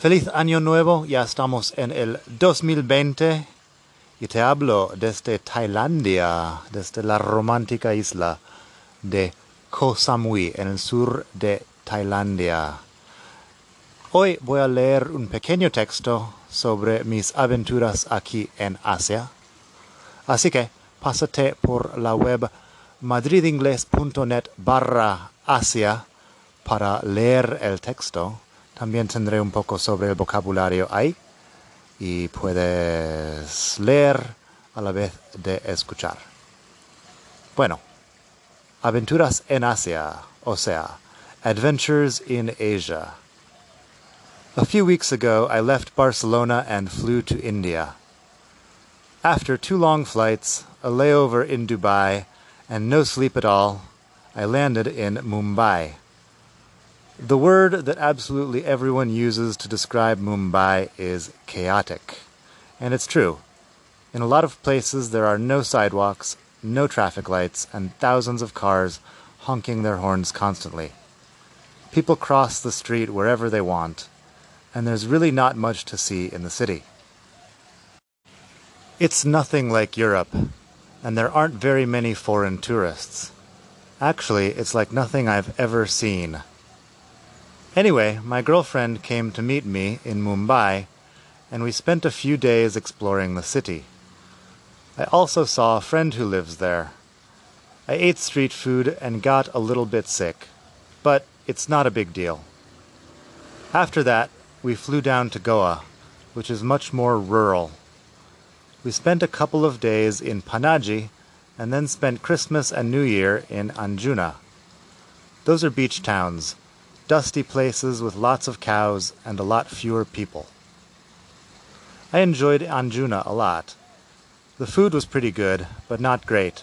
Feliz año nuevo, ya estamos en el 2020 y te hablo desde Tailandia, desde la romántica isla de Koh Samui en el sur de Tailandia. Hoy voy a leer un pequeño texto sobre mis aventuras aquí en Asia. Así que pásate por la web madridingles.net barra Asia para leer el texto también tendré un poco sobre el vocabulario ahí y puedes leer a la vez de escuchar. Bueno, aventuras en Asia, o sea, adventures in Asia. A few weeks ago, I left Barcelona and flew to India. After two long flights, a layover in Dubai, and no sleep at all, I landed in Mumbai. The word that absolutely everyone uses to describe Mumbai is chaotic. And it's true. In a lot of places, there are no sidewalks, no traffic lights, and thousands of cars honking their horns constantly. People cross the street wherever they want, and there's really not much to see in the city. It's nothing like Europe, and there aren't very many foreign tourists. Actually, it's like nothing I've ever seen. Anyway, my girlfriend came to meet me in Mumbai, and we spent a few days exploring the city. I also saw a friend who lives there. I ate street food and got a little bit sick, but it's not a big deal. After that, we flew down to Goa, which is much more rural. We spent a couple of days in Panaji and then spent Christmas and New Year in Anjuna. Those are beach towns dusty places with lots of cows and a lot fewer people. I enjoyed Anjuna a lot. The food was pretty good, but not great.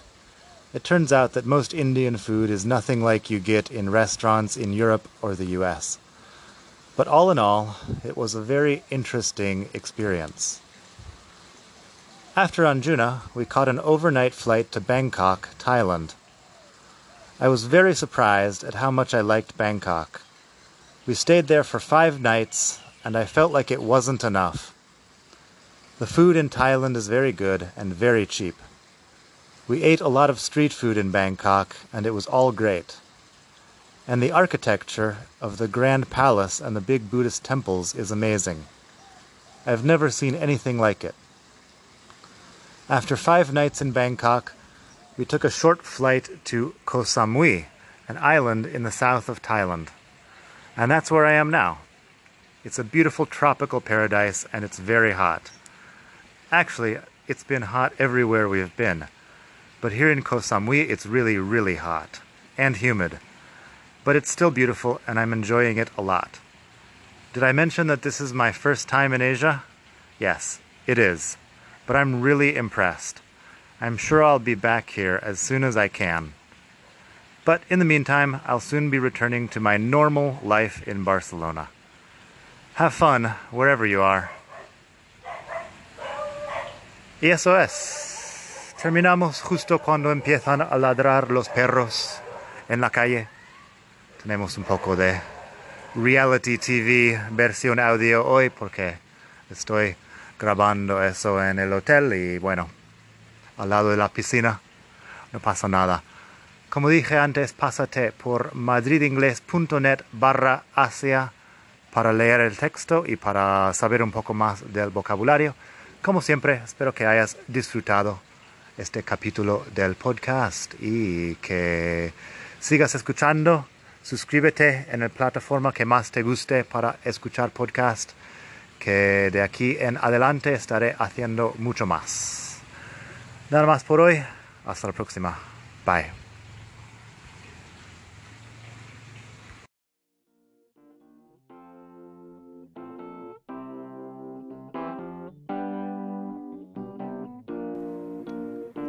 It turns out that most Indian food is nothing like you get in restaurants in Europe or the US. But all in all, it was a very interesting experience. After Anjuna, we caught an overnight flight to Bangkok, Thailand. I was very surprised at how much I liked Bangkok. We stayed there for five nights, and I felt like it wasn't enough. The food in Thailand is very good and very cheap. We ate a lot of street food in Bangkok, and it was all great. And the architecture of the Grand Palace and the big Buddhist temples is amazing. I've never seen anything like it. After five nights in Bangkok, we took a short flight to Koh Samui, an island in the south of Thailand. And that's where I am now. It's a beautiful tropical paradise and it's very hot. Actually, it's been hot everywhere we've been. But here in Koh Samui, it's really, really hot and humid. But it's still beautiful and I'm enjoying it a lot. Did I mention that this is my first time in Asia? Yes, it is. But I'm really impressed. I'm sure I'll be back here as soon as I can. But in the meantime, I'll soon be returning to my normal life in Barcelona. Have fun wherever you are. Y eso es. Terminamos justo cuando empiezan a ladrar los perros en la calle. Tenemos un poco de reality TV versión audio hoy porque estoy grabando eso en el hotel y bueno, al lado de la piscina no pasa nada. Como dije antes, pásate por madridingles.net barra Asia para leer el texto y para saber un poco más del vocabulario. Como siempre, espero que hayas disfrutado este capítulo del podcast y que sigas escuchando. Suscríbete en la plataforma que más te guste para escuchar podcast, que de aquí en adelante estaré haciendo mucho más. Nada más por hoy. Hasta la próxima. Bye.